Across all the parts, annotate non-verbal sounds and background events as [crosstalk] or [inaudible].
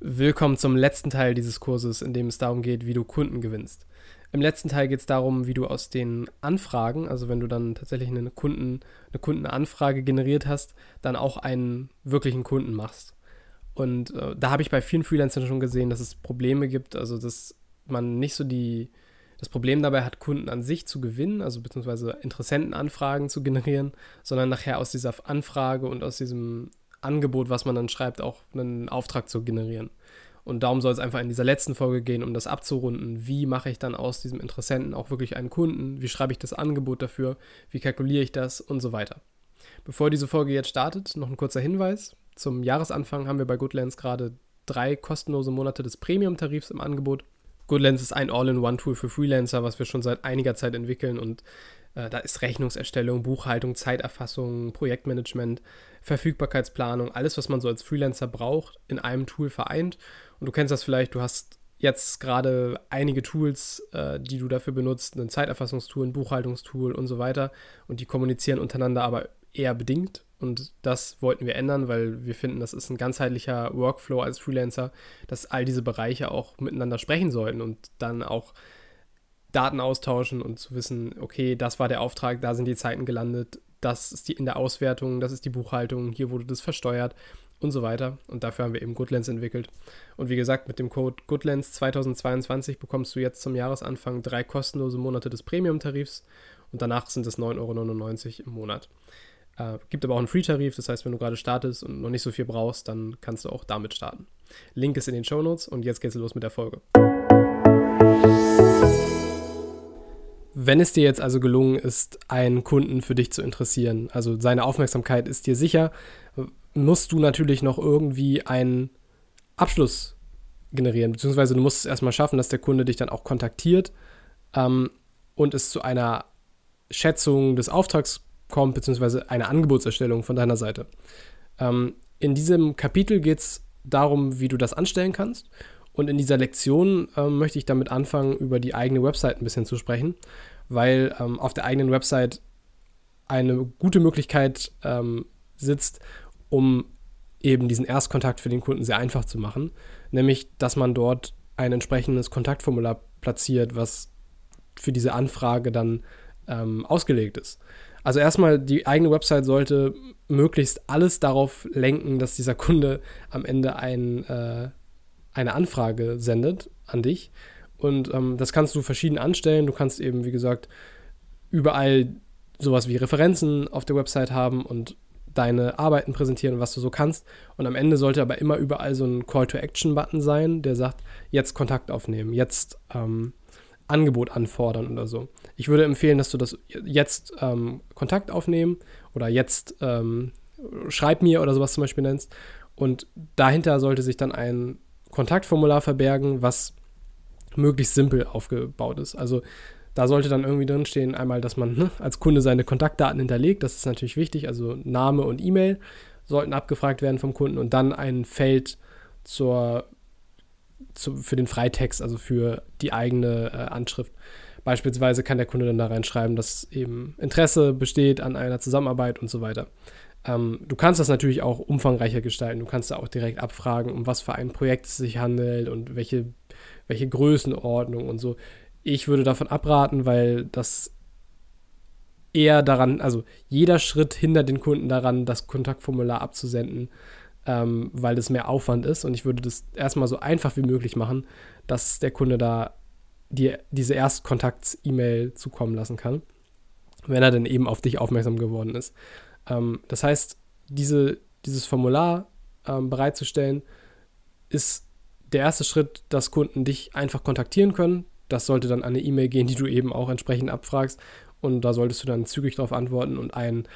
Willkommen zum letzten Teil dieses Kurses, in dem es darum geht, wie du Kunden gewinnst. Im letzten Teil geht es darum, wie du aus den Anfragen, also wenn du dann tatsächlich eine, Kunden, eine Kundenanfrage generiert hast, dann auch einen wirklichen Kunden machst. Und äh, da habe ich bei vielen Freelancern schon gesehen, dass es Probleme gibt, also dass man nicht so die, das Problem dabei hat, Kunden an sich zu gewinnen, also beziehungsweise Interessentenanfragen zu generieren, sondern nachher aus dieser Anfrage und aus diesem Angebot, was man dann schreibt, auch einen Auftrag zu generieren. Und darum soll es einfach in dieser letzten Folge gehen, um das abzurunden. Wie mache ich dann aus diesem Interessenten auch wirklich einen Kunden? Wie schreibe ich das Angebot dafür? Wie kalkuliere ich das? Und so weiter. Bevor diese Folge jetzt startet, noch ein kurzer Hinweis. Zum Jahresanfang haben wir bei Goodlands gerade drei kostenlose Monate des Premium-Tarifs im Angebot. Goodlands ist ein All-in-One-Tool für Freelancer, was wir schon seit einiger Zeit entwickeln und äh, da ist Rechnungserstellung, Buchhaltung, Zeiterfassung, Projektmanagement, Verfügbarkeitsplanung, alles, was man so als Freelancer braucht, in einem Tool vereint. Und du kennst das vielleicht, du hast jetzt gerade einige Tools, äh, die du dafür benutzt, ein Zeiterfassungstool, ein Buchhaltungstool und so weiter. Und die kommunizieren untereinander aber eher bedingt. Und das wollten wir ändern, weil wir finden, das ist ein ganzheitlicher Workflow als Freelancer, dass all diese Bereiche auch miteinander sprechen sollten und dann auch Daten austauschen und zu wissen, okay, das war der Auftrag, da sind die Zeiten gelandet, das ist die in der Auswertung, das ist die Buchhaltung, hier wurde das versteuert und so weiter. Und dafür haben wir eben Goodlands entwickelt. Und wie gesagt, mit dem Code Goodlands 2022 bekommst du jetzt zum Jahresanfang drei kostenlose Monate des Premium-Tarifs und danach sind es 9,99 Euro im Monat. Äh, gibt aber auch einen Free-Tarif, das heißt, wenn du gerade startest und noch nicht so viel brauchst, dann kannst du auch damit starten. Link ist in den Show Notes und jetzt geht's los mit der Folge. Wenn es dir jetzt also gelungen ist, einen Kunden für dich zu interessieren, also seine Aufmerksamkeit ist dir sicher, musst du natürlich noch irgendwie einen Abschluss generieren, beziehungsweise du musst es erstmal schaffen, dass der Kunde dich dann auch kontaktiert ähm, und es zu einer Schätzung des Auftrags kommt, beziehungsweise eine Angebotserstellung von deiner Seite. Ähm, in diesem Kapitel geht es darum, wie du das anstellen kannst. Und in dieser Lektion ähm, möchte ich damit anfangen, über die eigene Website ein bisschen zu sprechen, weil ähm, auf der eigenen Website eine gute Möglichkeit ähm, sitzt, um eben diesen Erstkontakt für den Kunden sehr einfach zu machen, nämlich dass man dort ein entsprechendes Kontaktformular platziert, was für diese Anfrage dann ähm, ausgelegt ist. Also erstmal, die eigene Website sollte möglichst alles darauf lenken, dass dieser Kunde am Ende ein, äh, eine Anfrage sendet an dich. Und ähm, das kannst du verschieden anstellen. Du kannst eben, wie gesagt, überall sowas wie Referenzen auf der Website haben und deine Arbeiten präsentieren, was du so kannst. Und am Ende sollte aber immer überall so ein Call-to-Action-Button sein, der sagt, jetzt Kontakt aufnehmen, jetzt ähm, Angebot anfordern oder so. Ich würde empfehlen, dass du das jetzt ähm, Kontakt aufnehmen oder jetzt ähm, schreib mir oder sowas zum Beispiel nennst. Und dahinter sollte sich dann ein Kontaktformular verbergen, was möglichst simpel aufgebaut ist. Also da sollte dann irgendwie drinstehen, einmal, dass man ne, als Kunde seine Kontaktdaten hinterlegt, das ist natürlich wichtig, also Name und E-Mail sollten abgefragt werden vom Kunden und dann ein Feld zur, zu, für den Freitext, also für die eigene äh, Anschrift. Beispielsweise kann der Kunde dann da reinschreiben, dass eben Interesse besteht an einer Zusammenarbeit und so weiter. Ähm, du kannst das natürlich auch umfangreicher gestalten. Du kannst da auch direkt abfragen, um was für ein Projekt es sich handelt und welche, welche Größenordnung und so ich würde davon abraten, weil das eher daran, also jeder Schritt hindert den Kunden daran, das Kontaktformular abzusenden, ähm, weil das mehr Aufwand ist. Und ich würde das erstmal so einfach wie möglich machen, dass der Kunde da dir diese Erstkontakts-E-Mail zukommen lassen kann, wenn er dann eben auf dich aufmerksam geworden ist. Ähm, das heißt, diese, dieses Formular ähm, bereitzustellen, ist der erste Schritt, dass Kunden dich einfach kontaktieren können, das sollte dann an eine E-Mail gehen, die du eben auch entsprechend abfragst. Und da solltest du dann zügig darauf antworten und ein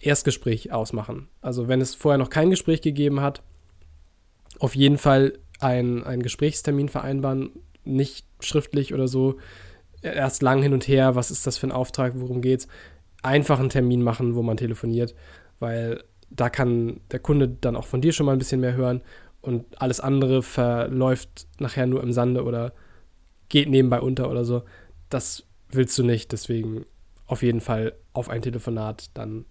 Erstgespräch ausmachen. Also wenn es vorher noch kein Gespräch gegeben hat, auf jeden Fall einen Gesprächstermin vereinbaren, nicht schriftlich oder so, erst lang hin und her, was ist das für ein Auftrag, worum geht's, einfach einen Termin machen, wo man telefoniert, weil da kann der Kunde dann auch von dir schon mal ein bisschen mehr hören und alles andere verläuft nachher nur im Sande oder geht nebenbei unter oder so. Das willst du nicht, deswegen auf jeden Fall auf ein Telefonat dann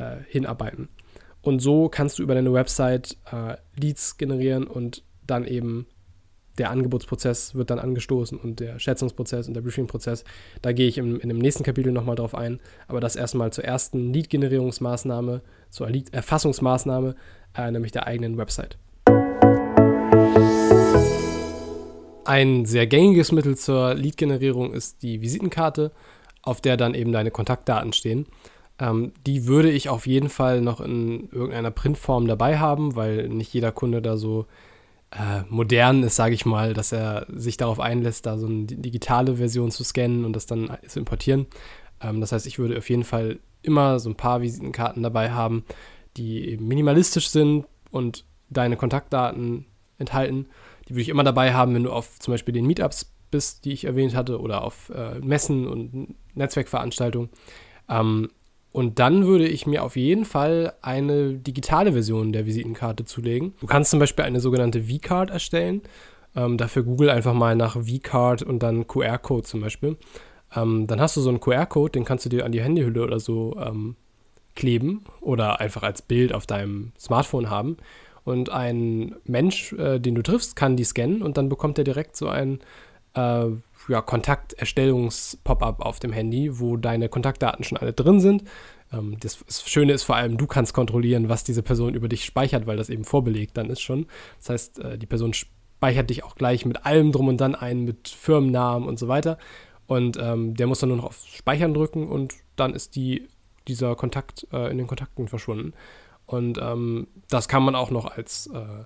äh, hinarbeiten. Und so kannst du über deine Website äh, Leads generieren und dann eben der Angebotsprozess wird dann angestoßen und der Schätzungsprozess und der Briefing-Prozess. Da gehe ich im, in dem nächsten Kapitel nochmal drauf ein. Aber das erstmal zur ersten Lead-Generierungsmaßnahme, zur Lead-Erfassungsmaßnahme, äh, nämlich der eigenen Website. Ein sehr gängiges Mittel zur Lead-Generierung ist die Visitenkarte, auf der dann eben deine Kontaktdaten stehen. Ähm, die würde ich auf jeden Fall noch in irgendeiner Printform dabei haben, weil nicht jeder Kunde da so äh, modern ist, sage ich mal, dass er sich darauf einlässt, da so eine digitale Version zu scannen und das dann zu importieren. Ähm, das heißt, ich würde auf jeden Fall immer so ein paar Visitenkarten dabei haben, die minimalistisch sind und deine Kontaktdaten enthalten. Die würde ich immer dabei haben, wenn du auf zum Beispiel den Meetups bist, die ich erwähnt hatte, oder auf äh, Messen und Netzwerkveranstaltungen. Ähm, und dann würde ich mir auf jeden Fall eine digitale Version der Visitenkarte zulegen. Du kannst zum Beispiel eine sogenannte V-Card erstellen. Ähm, dafür google einfach mal nach V-Card und dann QR-Code zum Beispiel. Ähm, dann hast du so einen QR-Code, den kannst du dir an die Handyhülle oder so ähm, kleben oder einfach als Bild auf deinem Smartphone haben. Und ein Mensch, äh, den du triffst, kann die scannen und dann bekommt er direkt so ein äh, ja, Kontakterstellungs-Pop-up auf dem Handy, wo deine Kontaktdaten schon alle drin sind. Ähm, das, Schöne ist vor allem, du kannst kontrollieren, was diese Person über dich speichert, weil das eben vorbelegt dann ist schon. Das heißt, äh, die Person speichert dich auch gleich mit allem drum und dann ein, mit Firmennamen und so weiter. Und ähm, der muss dann nur noch auf Speichern drücken und dann ist die, dieser Kontakt äh, in den Kontakten verschwunden. Und ähm, das kann man auch noch als äh,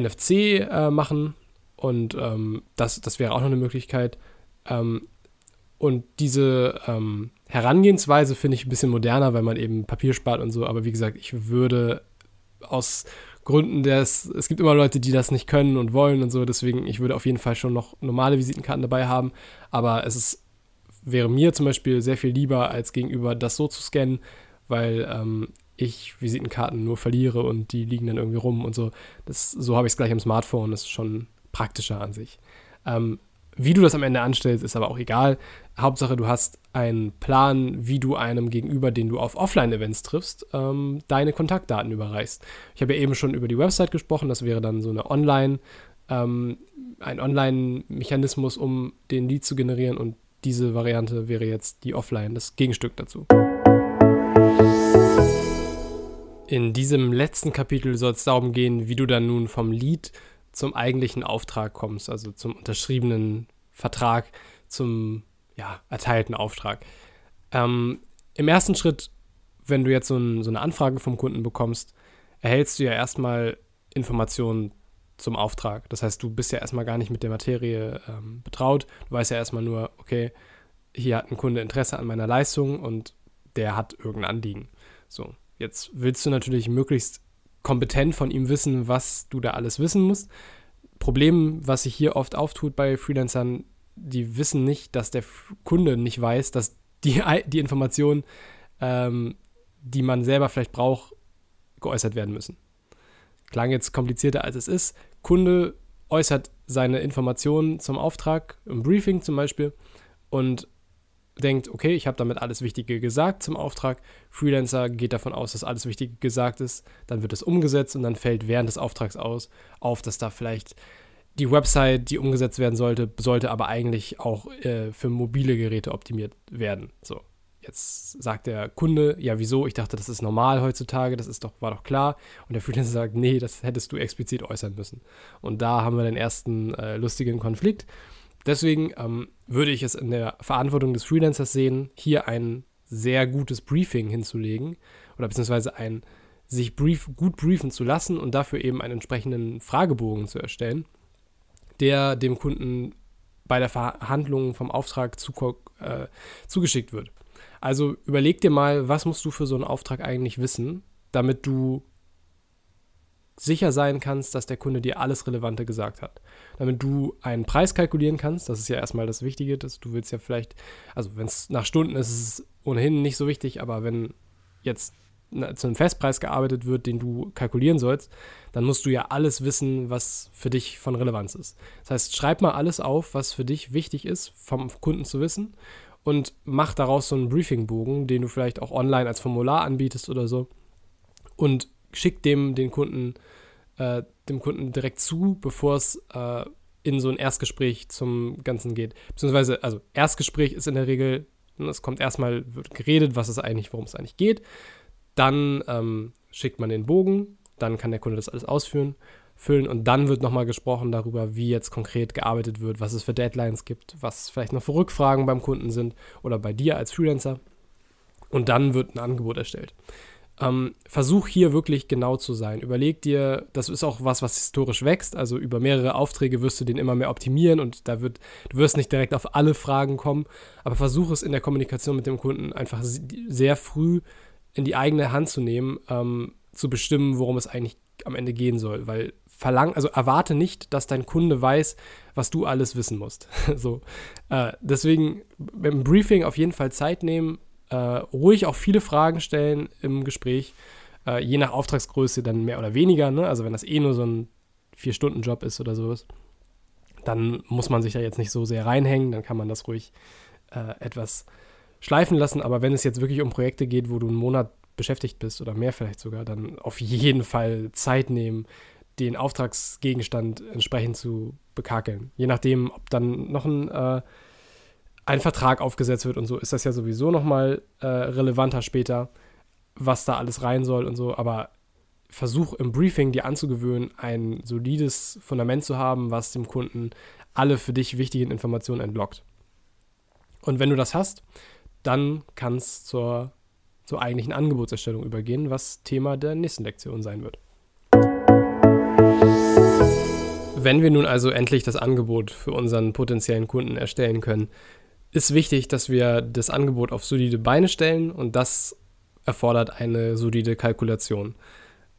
NFC äh, machen. Und ähm, das, das wäre auch noch eine Möglichkeit. Ähm, und diese ähm, Herangehensweise finde ich ein bisschen moderner, weil man eben Papier spart und so. Aber wie gesagt, ich würde aus Gründen des, es gibt immer Leute, die das nicht können und wollen und so. Deswegen, ich würde auf jeden Fall schon noch normale Visitenkarten dabei haben. Aber es ist, wäre mir zum Beispiel sehr viel lieber, als gegenüber das so zu scannen, weil ähm, ich Visitenkarten nur verliere und die liegen dann irgendwie rum und so. Das, so habe ich es gleich am Smartphone. Das ist schon praktischer an sich. Ähm, wie du das am Ende anstellst, ist aber auch egal. Hauptsache, du hast einen Plan, wie du einem Gegenüber, den du auf Offline-Events triffst, ähm, deine Kontaktdaten überreichst. Ich habe ja eben schon über die Website gesprochen. Das wäre dann so eine Online, ähm, ein Online-Mechanismus, um den Lead zu generieren. Und diese Variante wäre jetzt die Offline, das Gegenstück dazu. In diesem letzten Kapitel soll es darum gehen, wie du dann nun vom Lead zum eigentlichen Auftrag kommst, also zum unterschriebenen Vertrag, zum ja, erteilten Auftrag. Ähm, Im ersten Schritt, wenn du jetzt so, ein, so, eine Anfrage vom Kunden bekommst, erhältst du ja erstmal Informationen zum Auftrag. Das heißt, du bist ja erstmal gar nicht mit der Materie ähm, betraut. Du weißt ja erstmal nur, okay, hier hat ein Kunde Interesse an meiner Leistung und der hat irgendein Anliegen. So, jetzt willst du natürlich möglichst kompetent von ihm wissen, was du da alles wissen musst. Problem, was sich hier oft auftut bei Freelancern, die wissen nicht, dass der Kunde nicht weiß, dass die, [laughs] die Informationen, ähm, die man selber vielleicht braucht, geäußert werden müssen. Klang jetzt komplizierter als es ist. Kunde äußert seine Informationen zum Auftrag, im Briefing zum Beispiel, und denkt, okay, ich habe damit alles Wichtige gesagt zum Auftrag. Freelancer geht davon aus, dass alles Wichtige gesagt ist. Dann wird es umgesetzt und dann fällt während des Auftrags aus, auf, dass da vielleicht die Website, die umgesetzt werden sollte, sollte aber eigentlich auch äh, für mobile Geräte optimiert werden. So, jetzt sagt der Kunde, ja, wieso? Ich dachte, das ist normal heutzutage, das ist doch, war doch klar. Und der Freelancer sagt, nee, das hättest du explizit äußern müssen. Und da haben wir den ersten äh, lustigen Konflikt. Deswegen ähm, würde ich es in der Verantwortung des Freelancers sehen, hier ein sehr gutes Briefing hinzulegen oder beziehungsweise ein sich brief, gut briefen zu lassen und dafür eben einen entsprechenden Fragebogen zu erstellen, der dem Kunden bei der Verhandlung vom Auftrag zu, äh, zugeschickt wird. Also überleg dir mal, was musst du für so einen Auftrag eigentlich wissen, damit du sicher sein kannst, dass der Kunde dir alles Relevante gesagt hat. Damit du einen Preis kalkulieren kannst, das ist ja erstmal das Wichtige, dass du willst ja vielleicht, also wenn es nach Stunden ist, ist es ohnehin nicht so wichtig, aber wenn jetzt zu einem Festpreis gearbeitet wird, den du kalkulieren sollst, dann musst du ja alles wissen, was für dich von Relevanz ist. Das heißt, schreib mal alles auf, was für dich wichtig ist, vom Kunden zu wissen und mach daraus so einen Briefingbogen, den du vielleicht auch online als Formular anbietest oder so und schickt dem den Kunden äh, dem Kunden direkt zu, bevor es äh, in so ein Erstgespräch zum Ganzen geht. Beziehungsweise, also Erstgespräch ist in der Regel, es kommt erstmal, wird geredet, was es eigentlich, worum es eigentlich geht. Dann ähm, schickt man den Bogen, dann kann der Kunde das alles ausführen, füllen und dann wird nochmal gesprochen darüber, wie jetzt konkret gearbeitet wird, was es für Deadlines gibt, was vielleicht noch für Rückfragen beim Kunden sind oder bei dir als Freelancer. Und dann wird ein Angebot erstellt. Ähm, versuch hier wirklich genau zu sein. Überleg dir, das ist auch was, was historisch wächst. Also über mehrere Aufträge wirst du den immer mehr optimieren und da wird, du wirst nicht direkt auf alle Fragen kommen, aber versuch es in der Kommunikation mit dem Kunden einfach sehr früh in die eigene Hand zu nehmen, ähm, zu bestimmen, worum es eigentlich am Ende gehen soll. Weil verlang, also erwarte nicht, dass dein Kunde weiß, was du alles wissen musst. [laughs] so. Äh, deswegen beim Briefing auf jeden Fall Zeit nehmen, äh, ruhig auch viele Fragen stellen im Gespräch, äh, je nach Auftragsgröße dann mehr oder weniger. Ne? Also wenn das eh nur so ein Vier-Stunden-Job ist oder sowas, dann muss man sich da jetzt nicht so sehr reinhängen, dann kann man das ruhig äh, etwas schleifen lassen. Aber wenn es jetzt wirklich um Projekte geht, wo du einen Monat beschäftigt bist oder mehr vielleicht sogar, dann auf jeden Fall Zeit nehmen, den Auftragsgegenstand entsprechend zu bekakeln. Je nachdem, ob dann noch ein äh, ein Vertrag aufgesetzt wird und so, ist das ja sowieso nochmal äh, relevanter später, was da alles rein soll und so. Aber versuch im Briefing dir anzugewöhnen, ein solides Fundament zu haben, was dem Kunden alle für dich wichtigen Informationen entlockt. Und wenn du das hast, dann kann es zur, zur eigentlichen Angebotserstellung übergehen, was Thema der nächsten Lektion sein wird. Wenn wir nun also endlich das Angebot für unseren potenziellen Kunden erstellen können, ist wichtig, dass wir das Angebot auf solide Beine stellen und das erfordert eine solide Kalkulation.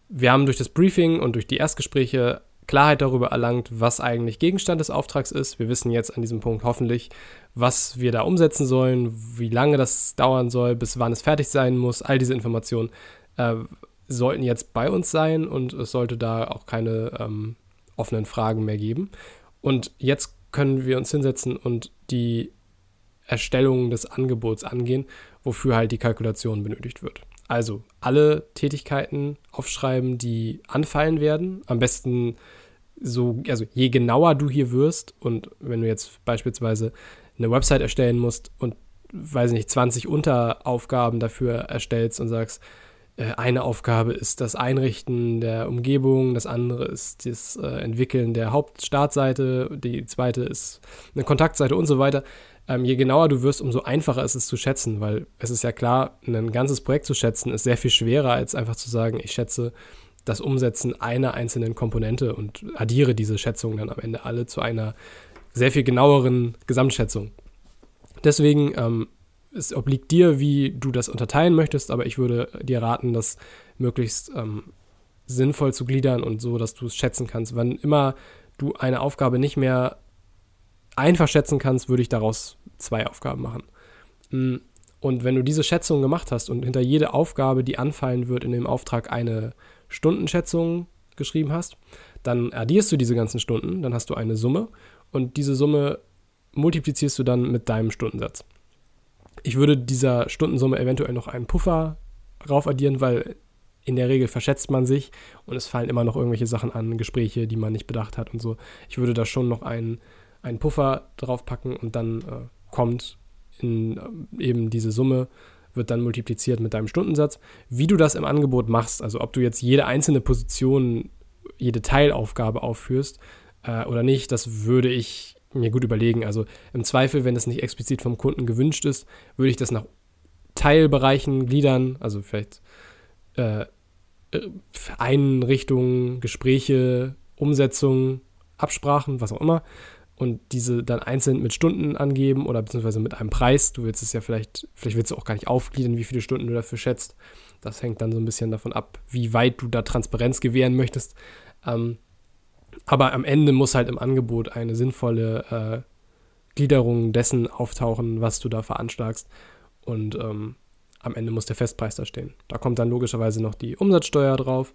Wir haben durch das Briefing und durch die Erstgespräche Klarheit darüber erlangt, was eigentlich Gegenstand des Auftrags ist. Wir wissen jetzt an diesem Punkt hoffentlich, was wir da umsetzen sollen, wie lange das dauern soll, bis wann es fertig sein muss. All diese Informationen äh, sollten jetzt bei uns sein und es sollte da auch keine ähm, offenen Fragen mehr geben. Und jetzt können wir uns hinsetzen und die Erstellung des Angebots angehen, wofür halt die Kalkulation benötigt wird. Also alle Tätigkeiten aufschreiben, die anfallen werden. Am besten so, also je genauer du hier wirst und wenn du jetzt beispielsweise eine Website erstellen musst und weiß nicht, 20 Unteraufgaben dafür erstellst und sagst, äh, eine Aufgabe ist das Einrichten der Umgebung, das andere ist das äh, Entwickeln der Hauptstartseite, die zweite ist eine Kontaktseite und so weiter, ähm, je genauer du wirst, umso einfacher ist es zu schätzen, weil es ist ja klar, ein ganzes Projekt zu schätzen ist sehr viel schwerer, als einfach zu sagen, ich schätze das Umsetzen einer einzelnen Komponente und addiere diese Schätzungen dann am Ende alle zu einer sehr viel genaueren Gesamtschätzung. Deswegen, ähm, es obliegt dir, wie du das unterteilen möchtest, aber ich würde dir raten, das möglichst ähm, sinnvoll zu gliedern und so, dass du es schätzen kannst. Wann immer du eine Aufgabe nicht mehr einfach schätzen kannst, würde ich daraus zwei Aufgaben machen. Mm, und wenn du diese Schätzung gemacht hast und hinter jede Aufgabe, die anfallen wird, in dem Auftrag eine Stundenschätzung geschrieben hast, dann addierst du diese ganzen Stunden, dann hast du eine Summe und diese Summe multiplizierst du dann mit deinem Stundensatz. Ich würde dieser Stundensumme eventuell noch einen Puffer rauf addieren, weil in der Regel verschätzt man sich und es fallen immer noch irgendwelche Sachen an, Gespräche, die man nicht bedacht hat und so. Ich würde da schon noch einen einen Puffer draufpacken und dann äh, kommt in äh, eben diese Summe, wird dann multipliziert mit deinem Stundensatz. Wie du das im Angebot machst, also ob du jetzt jede einzelne Position, jede Teilaufgabe aufführst äh, oder nicht, das würde ich mir gut überlegen. Also im Zweifel, wenn es nicht explizit vom Kunden gewünscht ist, würde ich das nach Teilbereichen gliedern, also vielleicht äh, Einrichtungen, Gespräche, Umsetzung, Absprachen, was auch immer und diese dann einzeln mit Stunden angeben oder beziehungsweise mit einem Preis. Du willst es ja vielleicht, vielleicht willst du auch gar nicht aufgliedern, wie viele Stunden du dafür schätzt. Das hängt dann so ein bisschen davon ab, wie weit du da Transparenz gewähren möchtest. Ähm, aber am Ende muss halt im Angebot eine sinnvolle äh, Gliederung dessen auftauchen, was du da veranschlagst. Und ähm, am Ende muss der Festpreis da stehen. Da kommt dann logischerweise noch die Umsatzsteuer drauf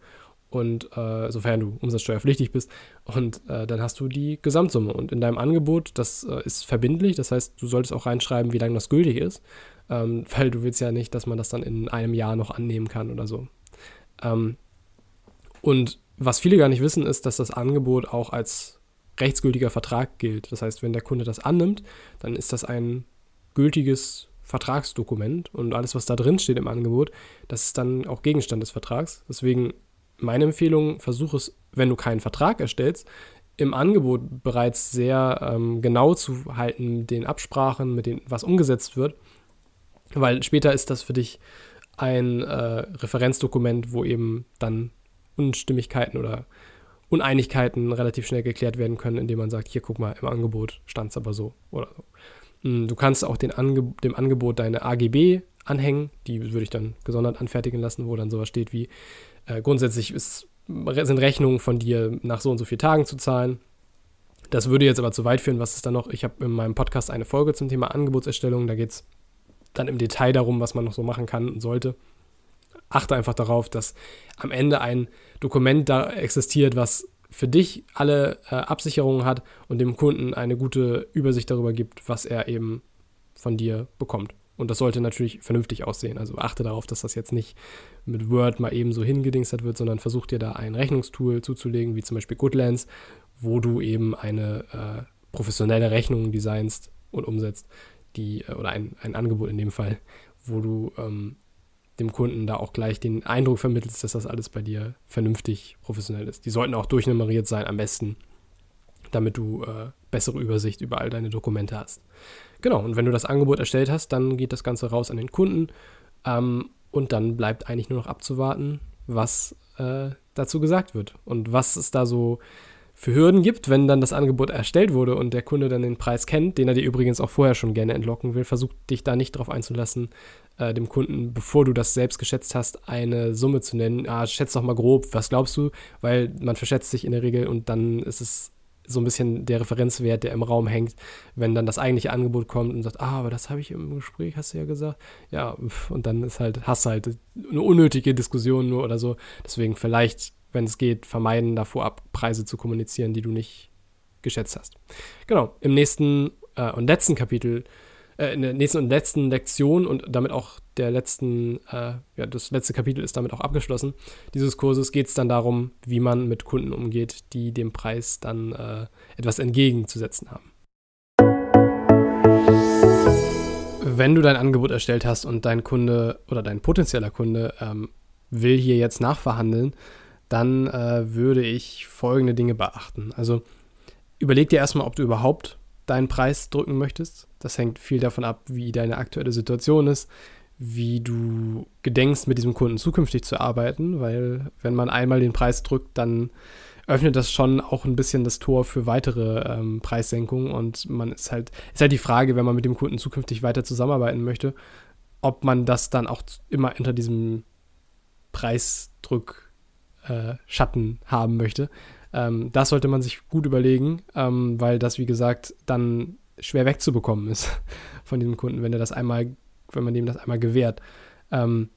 und äh, sofern du umsatzsteuerpflichtig bist. Und äh, dann hast du die Gesamtsumme. Und in deinem Angebot, das äh, ist verbindlich, das heißt, du solltest auch reinschreiben, wie lange das gültig ist, ähm, weil du willst ja nicht, dass man das dann in einem Jahr noch annehmen kann oder so. Ähm, und was viele gar nicht wissen, ist, dass das Angebot auch als rechtsgültiger Vertrag gilt. Das heißt, wenn der Kunde das annimmt, dann ist das ein gültiges Vertragsdokument und alles, was da drin steht im Angebot, das ist dann auch Gegenstand des Vertrags. Deswegen meine Empfehlung, versuch es, wenn du keinen Vertrag erstellst, im Angebot bereits sehr ähm, genau zu halten mit den Absprachen, mit dem, was umgesetzt wird, weil später ist das für dich ein äh, Referenzdokument, wo eben dann Unstimmigkeiten oder Uneinigkeiten relativ schnell geklärt werden können, indem man sagt, hier guck mal, im Angebot stand es aber so oder so. Hm, du kannst auch Ange dem Angebot deine AGB anhängen, die würde ich dann gesondert anfertigen lassen, wo dann sowas steht wie äh, grundsätzlich ist, sind Rechnungen von dir nach so und so vielen Tagen zu zahlen. Das würde jetzt aber zu weit führen. Was ist da noch? Ich habe in meinem Podcast eine Folge zum Thema Angebotserstellung. Da geht es dann im Detail darum, was man noch so machen kann und sollte. Achte einfach darauf, dass am Ende ein Dokument da existiert, was für dich alle äh, Absicherungen hat und dem Kunden eine gute Übersicht darüber gibt, was er eben von dir bekommt. Und das sollte natürlich vernünftig aussehen. Also achte darauf, dass das jetzt nicht mit Word mal eben so hingedingstert wird, sondern versuch dir da ein Rechnungstool zuzulegen, wie zum Beispiel Goodlands, wo du eben eine äh, professionelle Rechnung designst und umsetzt, die, äh, oder ein, ein Angebot in dem Fall, wo du ähm, dem Kunden da auch gleich den Eindruck vermittelst, dass das alles bei dir vernünftig professionell ist. Die sollten auch durchnummeriert sein, am besten, damit du äh, bessere Übersicht über all deine Dokumente hast. Genau, und wenn du das Angebot erstellt hast, dann geht das Ganze raus an den Kunden ähm, und dann bleibt eigentlich nur noch abzuwarten, was äh, dazu gesagt wird und was es da so für Hürden gibt, wenn dann das Angebot erstellt wurde und der Kunde dann den Preis kennt, den er dir übrigens auch vorher schon gerne entlocken will, versuch dich da nicht darauf einzulassen, äh, dem Kunden, bevor du das selbst geschätzt hast, eine Summe zu nennen. Ah, schätz doch mal grob, was glaubst du? Weil man verschätzt sich in der Regel und dann ist es so ein bisschen der Referenzwert, der im Raum hängt, wenn dann das eigentliche Angebot kommt und sagt, ah, aber das habe ich im Gespräch, hast du ja gesagt. Ja, und dann ist halt, hast halt eine unnötige Diskussion nur oder so. Deswegen vielleicht, wenn es geht, vermeiden, da vorab Preise zu kommunizieren, die du nicht geschätzt hast. Genau, im nächsten äh, und letzten Kapitel äh, in der nächsten und letzten Lektion und damit auch der letzten, äh, ja, das letzte Kapitel ist damit auch abgeschlossen. Dieses Kurses geht es dann darum, wie man mit Kunden umgeht, die dem Preis dann äh, etwas entgegenzusetzen haben. Wenn du dein Angebot erstellt hast und dein Kunde oder dein potenzieller Kunde ähm, will hier jetzt nachverhandeln, dann äh, würde ich folgende Dinge beachten. Also überleg dir erstmal, ob du überhaupt deinen Preis drücken möchtest. Das hängt viel davon ab, wie deine aktuelle Situation ist, wie du gedenkst, mit diesem Kunden zukünftig zu arbeiten, weil wenn man einmal den Preis drückt, dann öffnet das schon auch ein bisschen das Tor für weitere ähm, Preissenkungen und man ist halt, ist halt die Frage, wenn man mit dem Kunden zukünftig weiter zusammenarbeiten möchte, ob man das dann auch immer unter diesem Preisdruck äh, Schatten haben möchte. Ähm, das sollte man sich gut überlegen, ähm, weil das, wie gesagt, dann schwer wegzubekommen ist [laughs] von diesem Kunden, wenn er das einmal, wenn man dem das einmal gewährt. Ähm,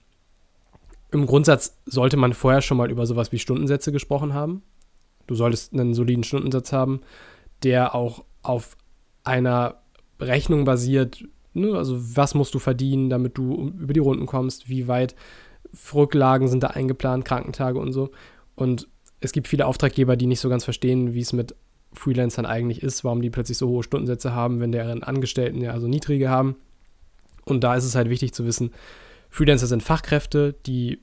Im Grundsatz sollte man vorher schon mal über sowas wie Stundensätze gesprochen haben. Du solltest einen soliden Stundensatz haben, der auch auf einer Rechnung basiert, ne? also was musst du verdienen, damit du über die Runden kommst, wie weit Rücklagen sind da eingeplant, Krankentage und so. Und es gibt viele Auftraggeber, die nicht so ganz verstehen, wie es mit Freelancern eigentlich ist, warum die plötzlich so hohe Stundensätze haben, wenn deren Angestellten ja also niedrige haben. Und da ist es halt wichtig zu wissen, Freelancer sind Fachkräfte, die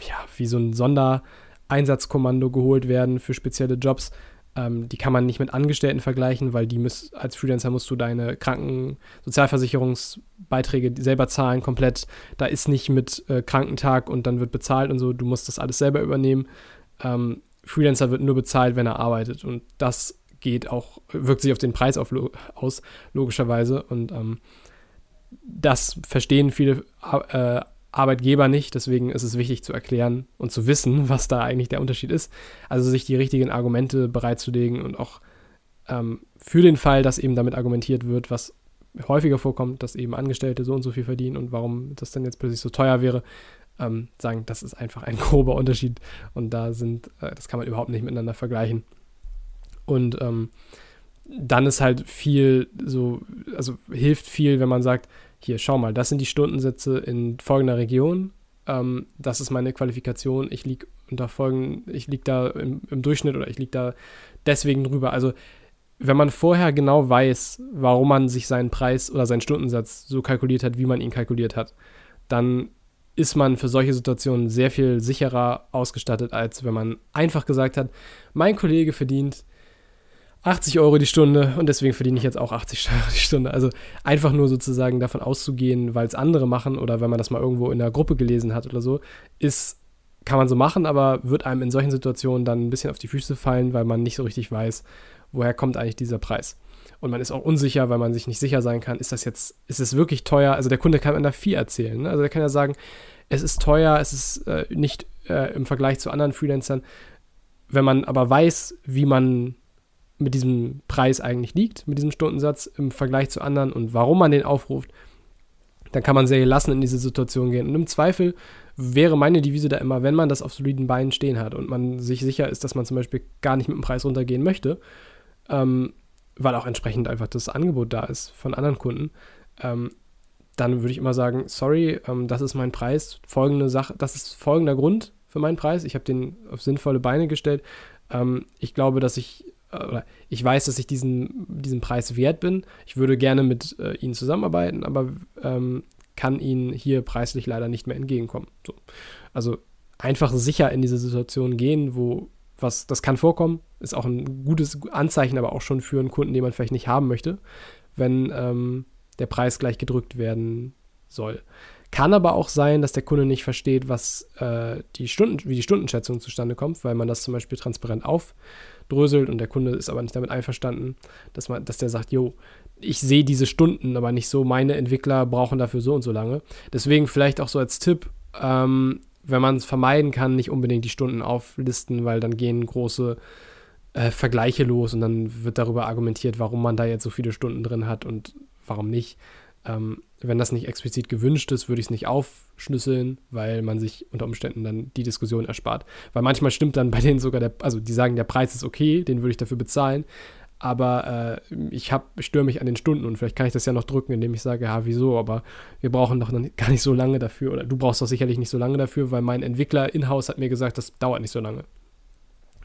ja wie so ein Sondereinsatzkommando geholt werden für spezielle Jobs. Ähm, die kann man nicht mit Angestellten vergleichen, weil die müß, als Freelancer musst du deine Krankensozialversicherungsbeiträge selber zahlen, komplett. Da ist nicht mit äh, Krankentag und dann wird bezahlt und so. Du musst das alles selber übernehmen. Ähm, Freelancer wird nur bezahlt, wenn er arbeitet. Und das geht auch, wirkt sich auf den Preis auf, aus, logischerweise. Und ähm, das verstehen viele äh, Arbeitgeber nicht. Deswegen ist es wichtig zu erklären und zu wissen, [laughs] was da eigentlich der Unterschied ist. Also sich die richtigen Argumente bereitzulegen und auch ähm, für den Fall, dass eben damit argumentiert wird, was häufiger vorkommt, dass eben Angestellte so und so viel verdienen und warum das dann jetzt plötzlich so teuer wäre, ähm, sagen, das ist einfach ein [laughs] grober Unterschied und da sind, äh, das kann man überhaupt nicht miteinander vergleichen. Und ähm, dann ist halt viel so, also hilft viel, wenn man sagt, hier, schau mal, das sind die Stundensätze in folgender Region, ähm, das ist meine Qualifikation, ich liege unter folgenden, ich liege da im, im Durchschnitt oder ich liege da deswegen drüber. Also wenn man vorher genau weiß, warum man sich seinen Preis oder seinen Stundensatz so kalkuliert hat, wie man ihn kalkuliert hat, dann ist man für solche Situationen sehr viel sicherer ausgestattet, als wenn man einfach gesagt hat, mein Kollege verdient 80 Euro die Stunde und deswegen verdiene ich jetzt auch 80 [laughs] Euro die Stunde. Also einfach nur sozusagen davon auszugehen, weil es andere machen oder wenn man das mal irgendwo in der Gruppe gelesen hat oder so, ist, kann man so machen, aber wird einem in solchen Situationen dann ein bisschen auf die Füße fallen, weil man nicht so richtig weiß, woher kommt eigentlich dieser Preis. Und man ist auch unsicher, weil man sich nicht sicher sein kann, ist das jetzt, ist es wirklich teuer? Also der Kunde kann da viel erzählen. Ne? Also der kann ja sagen, es ist teuer, es ist äh, nicht äh, im Vergleich zu anderen Freelancern. Wenn man aber weiß, wie man mit diesem Preis eigentlich liegt, mit diesem Stundensatz im Vergleich zu anderen und warum man den aufruft, dann kann man sehr gelassen in diese Situation gehen. Und im Zweifel wäre meine Devise da immer, wenn man das auf soliden Beinen stehen hat und man sich sicher ist, dass man zum Beispiel gar nicht mit dem Preis runtergehen möchte, ähm, weil auch entsprechend einfach das Angebot da ist von anderen Kunden, ähm, dann würde ich immer sagen, sorry, ähm, das ist mein Preis, folgende Sache, das ist folgender Grund für meinen Preis. Ich habe den auf sinnvolle Beine gestellt. Ähm, ich glaube, dass ich äh, oder ich weiß, dass ich diesen, diesen Preis wert bin. Ich würde gerne mit äh, Ihnen zusammenarbeiten, aber ähm, kann Ihnen hier preislich leider nicht mehr entgegenkommen. So. Also einfach sicher in diese Situation gehen, wo was, das kann vorkommen, ist auch ein gutes Anzeichen, aber auch schon für einen Kunden, den man vielleicht nicht haben möchte, wenn ähm, der Preis gleich gedrückt werden soll. Kann aber auch sein, dass der Kunde nicht versteht, was äh, die Stunden, wie die Stundenschätzung zustande kommt, weil man das zum Beispiel transparent aufdröselt und der Kunde ist aber nicht damit einverstanden, dass man, dass der sagt, jo, ich sehe diese Stunden, aber nicht so, meine Entwickler brauchen dafür so und so lange. Deswegen vielleicht auch so als Tipp, ähm, wenn man es vermeiden kann, nicht unbedingt die Stunden auflisten, weil dann gehen große äh, Vergleiche los und dann wird darüber argumentiert, warum man da jetzt so viele Stunden drin hat und warum nicht. Ähm, wenn das nicht explizit gewünscht ist, würde ich es nicht aufschlüsseln, weil man sich unter Umständen dann die Diskussion erspart. Weil manchmal stimmt dann bei denen sogar der, also die sagen, der Preis ist okay, den würde ich dafür bezahlen, aber äh, ich, ich störe mich an den Stunden und vielleicht kann ich das ja noch drücken, indem ich sage, ja, wieso, aber wir brauchen doch gar nicht so lange dafür oder du brauchst doch sicherlich nicht so lange dafür, weil mein Entwickler in-house hat mir gesagt, das dauert nicht so lange.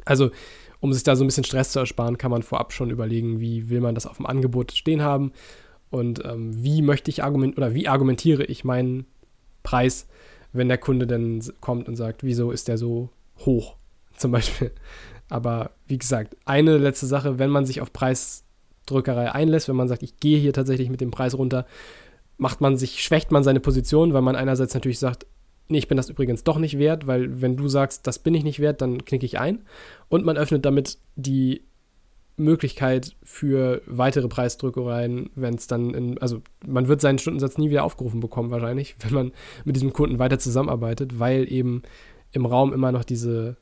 Also, um sich da so ein bisschen Stress zu ersparen, kann man vorab schon überlegen, wie will man das auf dem Angebot stehen haben und ähm, wie möchte ich argumentieren oder wie argumentiere ich meinen Preis, wenn der Kunde dann kommt und sagt, wieso ist der so hoch, [laughs] zum Beispiel. Aber wie gesagt, eine letzte Sache, wenn man sich auf Preisdrückerei einlässt, wenn man sagt, ich gehe hier tatsächlich mit dem Preis runter, macht man sich, schwächt man seine Position, weil man einerseits natürlich sagt, nee, ich bin das übrigens doch nicht wert, weil wenn du sagst, das bin ich nicht wert, dann knicke ich ein. Und man öffnet damit die Möglichkeit für weitere Preisdrückereien, wenn es dann in, also man wird seinen Stundensatz nie wieder aufgerufen bekommen wahrscheinlich, wenn man mit diesem Kunden weiter zusammenarbeitet, weil eben im Raum immer noch diese,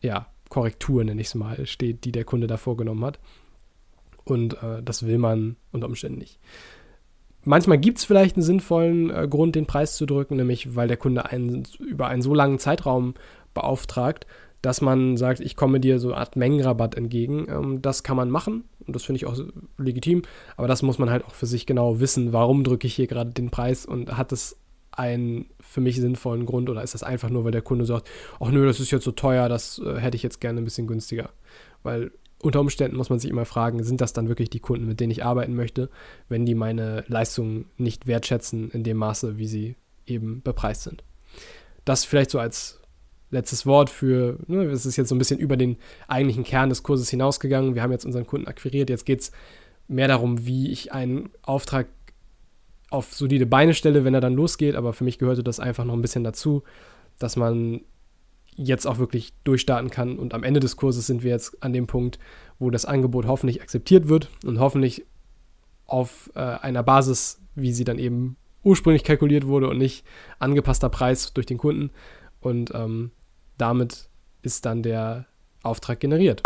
ja, Korrektur, nenne ich es mal, steht, die der Kunde da vorgenommen hat. Und äh, das will man unter Umständen nicht. Manchmal gibt es vielleicht einen sinnvollen äh, Grund, den Preis zu drücken, nämlich weil der Kunde einen über einen so langen Zeitraum beauftragt, dass man sagt, ich komme dir so eine Art Mengenrabatt entgegen. Ähm, das kann man machen und das finde ich auch legitim, aber das muss man halt auch für sich genau wissen, warum drücke ich hier gerade den Preis und hat es einen für mich sinnvollen Grund oder ist das einfach nur, weil der Kunde sagt, ach nö, das ist jetzt so teuer, das äh, hätte ich jetzt gerne ein bisschen günstiger. Weil unter Umständen muss man sich immer fragen, sind das dann wirklich die Kunden, mit denen ich arbeiten möchte, wenn die meine Leistungen nicht wertschätzen in dem Maße, wie sie eben bepreist sind. Das vielleicht so als letztes Wort für, ne, es ist jetzt so ein bisschen über den eigentlichen Kern des Kurses hinausgegangen. Wir haben jetzt unseren Kunden akquiriert, jetzt geht es mehr darum, wie ich einen Auftrag auf solide Beine stelle, wenn er dann losgeht. Aber für mich gehörte das einfach noch ein bisschen dazu, dass man jetzt auch wirklich durchstarten kann. Und am Ende des Kurses sind wir jetzt an dem Punkt, wo das Angebot hoffentlich akzeptiert wird und hoffentlich auf äh, einer Basis, wie sie dann eben ursprünglich kalkuliert wurde und nicht angepasster Preis durch den Kunden. Und ähm, damit ist dann der Auftrag generiert.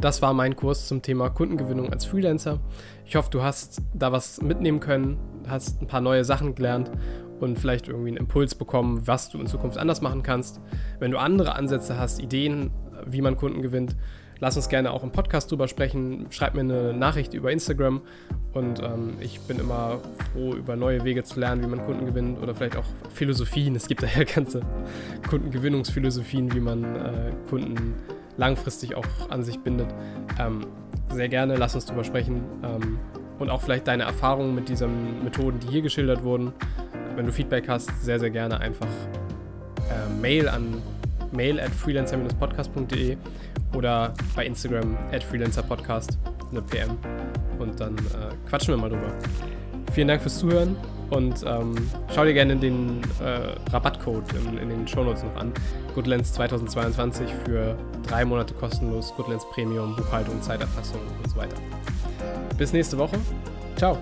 Das war mein Kurs zum Thema Kundengewinnung als Freelancer. Ich hoffe, du hast da was mitnehmen können, hast ein paar neue Sachen gelernt und vielleicht irgendwie einen Impuls bekommen, was du in Zukunft anders machen kannst. Wenn du andere Ansätze hast, Ideen, wie man Kunden gewinnt, lass uns gerne auch im Podcast drüber sprechen. Schreib mir eine Nachricht über Instagram und ähm, ich bin immer froh, über neue Wege zu lernen, wie man Kunden gewinnt oder vielleicht auch Philosophien. Es gibt da ja ganze Kundengewinnungsphilosophien, wie man äh, Kunden langfristig auch an sich bindet. Ähm, sehr gerne, lass uns drüber sprechen. Ähm, und auch vielleicht deine Erfahrungen mit diesen Methoden, die hier geschildert wurden. Wenn du Feedback hast, sehr, sehr gerne einfach äh, Mail an mail at freelancer-podcast.de oder bei Instagram at freelancerpodcast eine PM und dann äh, quatschen wir mal drüber. Vielen Dank fürs Zuhören und ähm, schau dir gerne den äh, Rabattcode in, in den Shownotes noch an. Goodlands 2022 für drei Monate kostenlos, Goodlands Premium, Buchhaltung, Zeiterfassung und so weiter. Bis nächste Woche. Ciao.